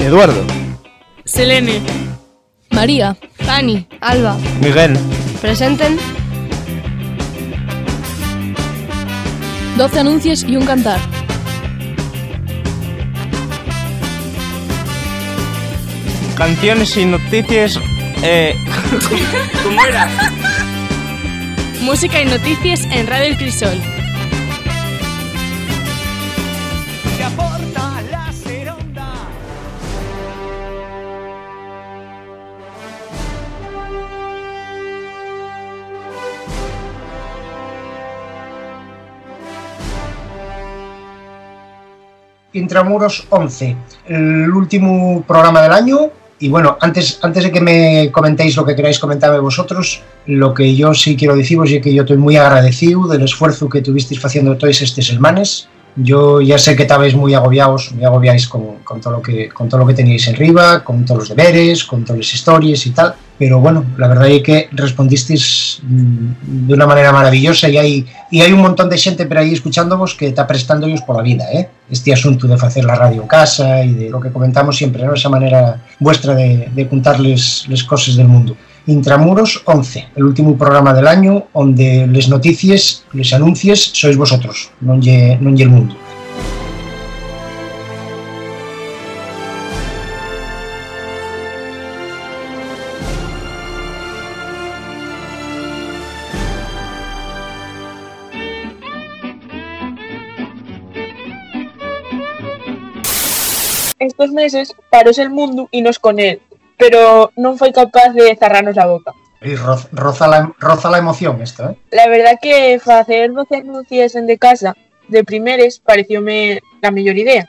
Eduardo. Selene. María. Fanny. Alba. Miguel. Presenten. 12 anuncios y un cantar. Canciones y noticias. Eh... ¿Cómo era? Música y noticias en Radio El Crisol. Intramuros 11, el último programa del año. Y bueno, antes, antes de que me comentéis lo que queráis comentarme vosotros, lo que yo sí quiero deciros es que yo estoy muy agradecido del esfuerzo que tuvisteis haciendo todos estos semanas. Yo ya sé que estabais muy agobiados, muy agobiáis con, con, todo lo que, con todo lo que teníais en riba, con todos los deberes, con todas las historias y tal. Pero bueno, la verdad es que respondisteis mm, de una manera maravillosa y hay, y hay un montón de gente por ahí escuchándonos que está prestándoos por la vida, ¿eh? Este asunto de hacer la radio casa y de lo que comentamos siempre, ¿no? Esa manera vuestra de, contarles las cosas del mundo. Intramuros 11, el último programa del año donde les noticias, les anuncios sois vosotros, lle el mundo. Estos meses paróse el mundo y nos con él, pero non foi capaz de cerrarnos a boca. Roza, la, roza la emoción esto, ¿eh? La verdad que facer 12 anuncios en de casa de primeres parecióme la mellor idea.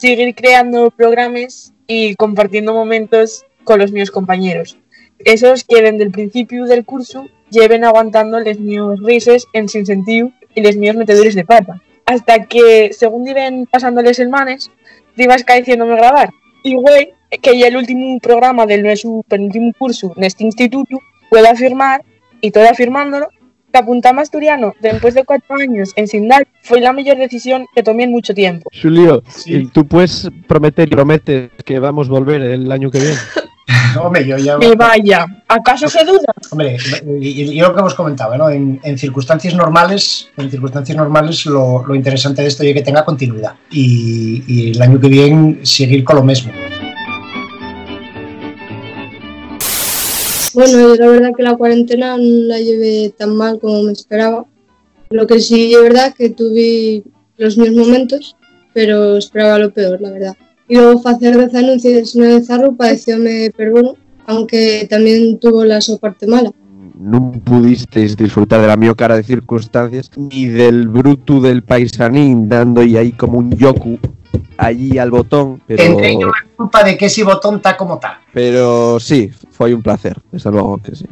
Seguir creando programas y compartiendo momentos con los míos compañeros. Esos que desde el principio del curso lleven aguantando les míos rises en sin sentido y les míos metedores de pata. Hasta que, según iban pasándoles semanas, ibas caiciéndome grabar. Y güey, que ya el último programa del nuestro penúltimo curso en este instituto, puedo afirmar, y todo afirmándolo, que apuntar a Asturiano después de cuatro años en Sindal fue la mejor decisión que tomé en mucho tiempo. Julio, sí. ¿tú puedes prometer y prometes que vamos a volver el año que viene? Hombre, yo ya... Y vaya, ¿acaso se duda? Hombre, y, y lo que hemos comentado, ¿no? En, en, circunstancias normales, en circunstancias normales lo, lo interesante de esto es que tenga continuidad y, y el año que viene seguir con lo mismo. Bueno, la verdad que la cuarentena no la llevé tan mal como me esperaba. Lo que sí es verdad que tuve los mis momentos, pero esperaba lo peor, la verdad. Y luego hacer 10 anuncios en el Zarro parecióme perbono, aunque también tuvo la su parte mala. No pudisteis disfrutar de la mío cara de circunstancias ni del bruto del paisanín dando y ahí como un yoku allí al botón, pero... Entre yo culpa de que ese botón está como está. Pero sí, fue un placer, desde luego que sí.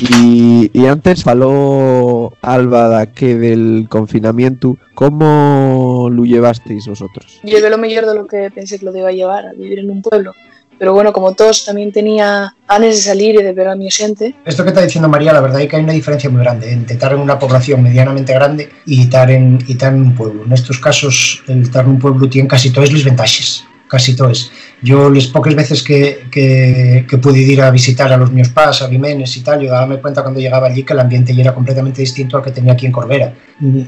Y, y antes faló Alba da que del confinamiento, ¿cómo lo llevasteis vosotros? Llevé lo mejor de lo que pensé que lo iba a llevar, a vivir en un pueblo. Pero bueno, como todos, también tenía ganas de salir y de ver a mi gente. Esto que está diciendo María, la verdad es que hay una diferencia muy grande entre estar en una población medianamente grande y estar en, y estar en un pueblo. En estos casos, el estar en un pueblo tiene casi todas las ventajas, casi todas. Yo las pocas veces que, que, que, pude ir a visitar a los míos pas, a Vimenes y tal, yo daba cuenta cuando llegaba allí que el ambiente ya era completamente distinto al que tenía aquí en Corbera.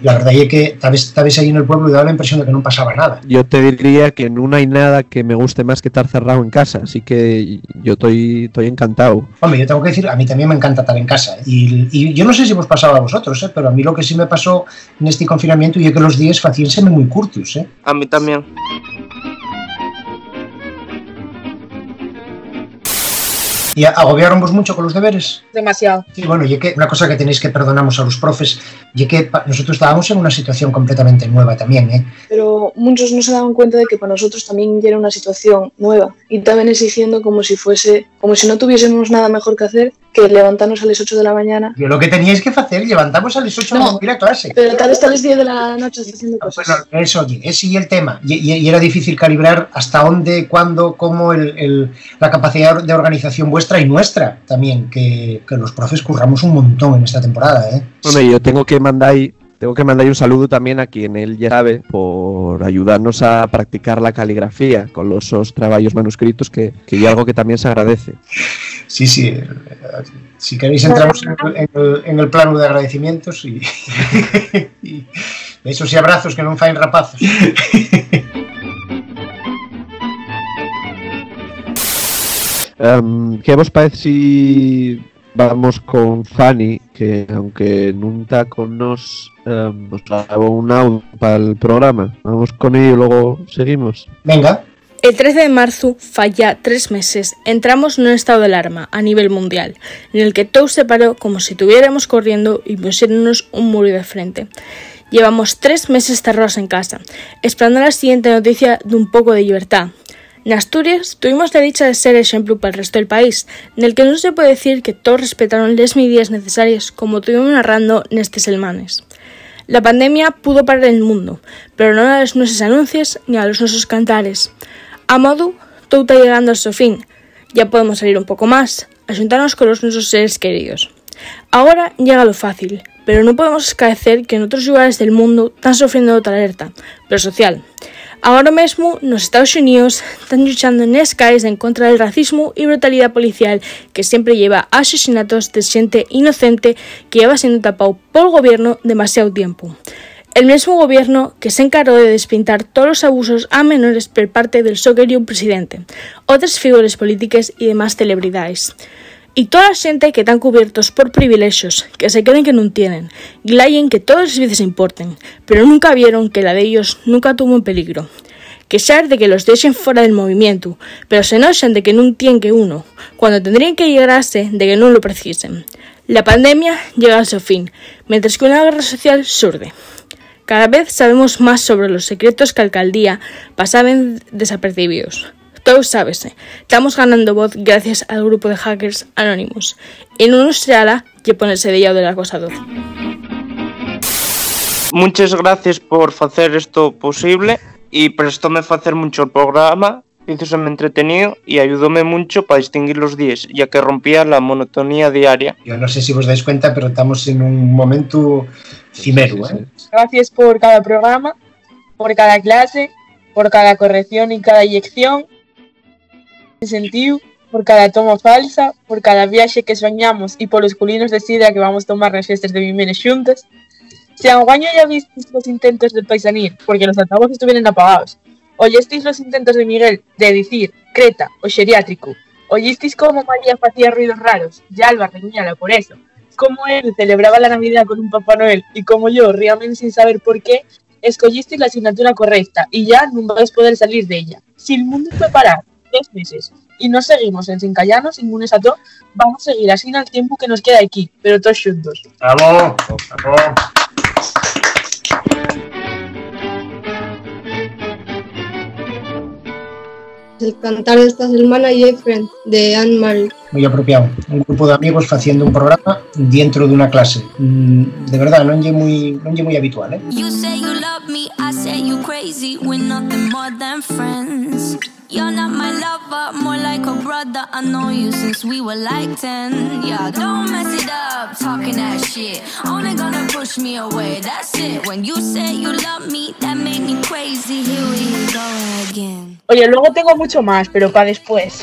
La verdad es que estabas ahí en el pueblo y daba la impresión de que no pasaba nada. Yo te diría que no hay nada que me guste más que estar cerrado en casa, así que yo estoy, estoy encantado. Hombre, yo tengo que decir, a mí también me encanta estar en casa. Y, y yo no sé si os pasaba a vosotros, ¿eh? pero a mí lo que sí me pasó en este confinamiento y es que los días facíanse muy curtos. ¿eh? A mí también. ¿Y agobiaron vos mucho con los deberes? Demasiado. Sí, bueno, y que una cosa que tenéis que perdonamos a los profes, y que nosotros estábamos en una situación completamente nueva también, ¿eh? Pero muchos no se daban cuenta de que para nosotros también era una situación nueva y también exigiendo como si fuese, como si no tuviésemos nada mejor que hacer que levantarnos a las 8 de la mañana. Yo lo que teníais que hacer, levantamos a las 8 no, de la clase. Pero tal vez a las 10 de la noche haciendo cosas. Bueno, eso, ese y el tema. Y, y, y, era difícil calibrar hasta dónde, cuándo, cómo el, el, la capacidad de organización vuestra y nuestra también, que, que, los profes curramos un montón en esta temporada. ¿eh? Hombre, yo tengo que mandar ahí Tengo que mandar un saludo también a quien él ya sabe por ayudarnos a practicar la caligrafía con los trabajos manuscritos que, que es algo que también se agradece. Sí, sí. eh, Si queréis entramos en el, en el- en el plano de agradecimientos y, y besos y abrazos que non faen rapazos. Em, ¿Qué vos parece si vamos con Fanny, que aunque nunca con nos, em, nos grabó un audio para el programa? Vamos con ello y luego seguimos. Venga, El 13 de marzo, falla tres meses, entramos en un estado de alarma a nivel mundial, en el que todo se paró como si estuviéramos corriendo y pusiéramos un muro de frente. Llevamos tres meses cerrados en casa, esperando la siguiente noticia de un poco de libertad. En Asturias tuvimos la dicha de ser ejemplo para el resto del país, en el que no se puede decir que todos respetaron las medidas necesarias como estuvimos narrando en estos selmanes. La pandemia pudo parar el mundo, pero no a los nuestros anuncios ni a los nuestros cantares. A modo, todo está llegando a su fin. Ya podemos salir un poco más, a juntarnos con los nuestros seres queridos. Ahora llega lo fácil, pero no podemos escaecer que en otros lugares del mundo están sufriendo otra alerta, pero social. Ahora mismo, nos Estados Unidos están luchando en calles en contra del racismo y brutalidad policial que siempre lleva a asesinatos de gente inocente que lleva siendo tapado por el gobierno demasiado tiempo. El mismo gobierno que se encargó de despintar todos los abusos a menores por parte del so querido presidente, otras figuras políticas y demás celebridades. Y toda la gente que están cubiertos por privilegios, que se creen que no tienen, glayen que todos les vidas importen, pero nunca vieron que la de ellos nunca tuvo en peligro. Que saber de que los dejen fuera del movimiento, pero se enojan de que no tienen que uno, cuando tendrían que llegarse de que no lo precisen. La pandemia llega a su fin, mientras que una guerra social surde. Cada vez sabemos más sobre los secretos que alcaldía pasaban desapercibidos. Todo sábese. Estamos ganando voz gracias al grupo de hackers anónimos. Y no nos será que ponerse de lado del acosador. Muchas gracias por hacer esto posible y prestóme facer mucho el programa, hízoseme entretenido y ayudóme mucho para distinguir los días, ya que rompía la monotonía diaria. yo no sé si os dais cuenta, pero estamos en un momento cimero, ¿eh? Gracias por cada programa, por cada clase, por cada corrección y cada inyección. En sentido, por cada toma falsa, por cada viaje que soñamos y por los culinos de sidra que vamos tomar nas festas de Vimenes xuntas. Si anguaño ya visteis los intentos de paisanir, porque los altavoces estuvieron apagados, oyesteis los intentos de Miguel de decir Creta o geriátrico, oyisteis cómo María hacía ruidos raros, y Alba reñala por eso, cómo él celebraba la Navidad con un Papá Noel y como yo, ríame sin saber por qué, escogisteis la asignatura correcta y ya no vais a poder salir de ella. Si el mundo fue parar tres meses y no seguimos en sin callarnos, inmunes a todo, vamos a seguir así al tiempo que nos queda aquí, pero todos juntos. Bravo, bravo. El cantar de esta semana y Friend de Anne Marie. Muy apropiado. Un grupo de amigos haciendo un programa dentro de una clase. Mm, De verdad, non é moi, non é moi habitual, eh? You say you love me, I say you crazy. We're nothing more than friends. You're not my lover, more like a brother. I know you since we were like 10. Yeah, don't mess it up, talking that shit. Only gonna push me away, that's it. When you say you love me, that made me crazy. Here we go again. Oye, luego tengo mucho más, pero para después.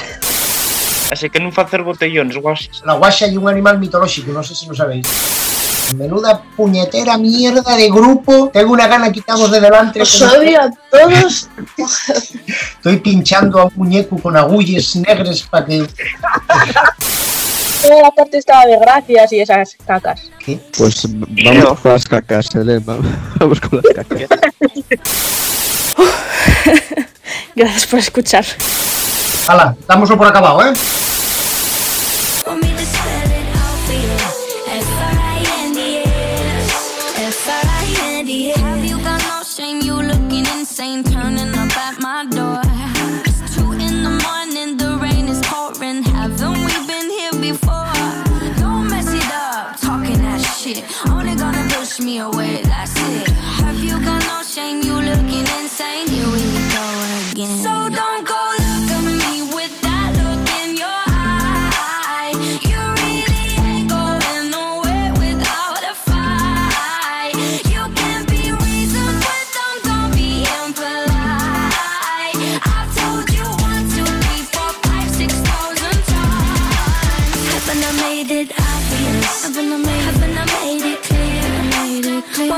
Así que no hacer botellones, guasis. La guaxa é un animal mitolóxico, non sei se lo sabéis. Menuda puñetera mierda de grupo. Tengo una gana quitamos de delante. Os odio a todos. Estoy pinchando a un muñeco con agulles negras para que... Toda la parte estaba de gracias y esas cacas. ¿Qué? Pues vamos con las cacas. Vamos con las cacas. Gracias por escuchar. Hala, dámoslo por acabado, ¿eh? Want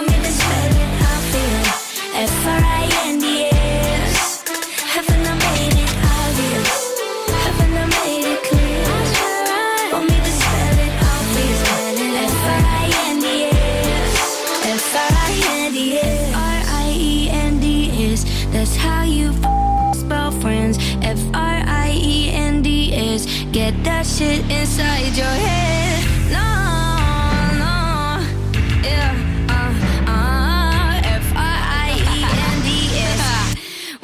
me F-R-I-N-D-S Haven't made it obvious? Haven't made it clear? Me That's how you spell friends. F-R-I-E-N-D-S Get that shit inside your head.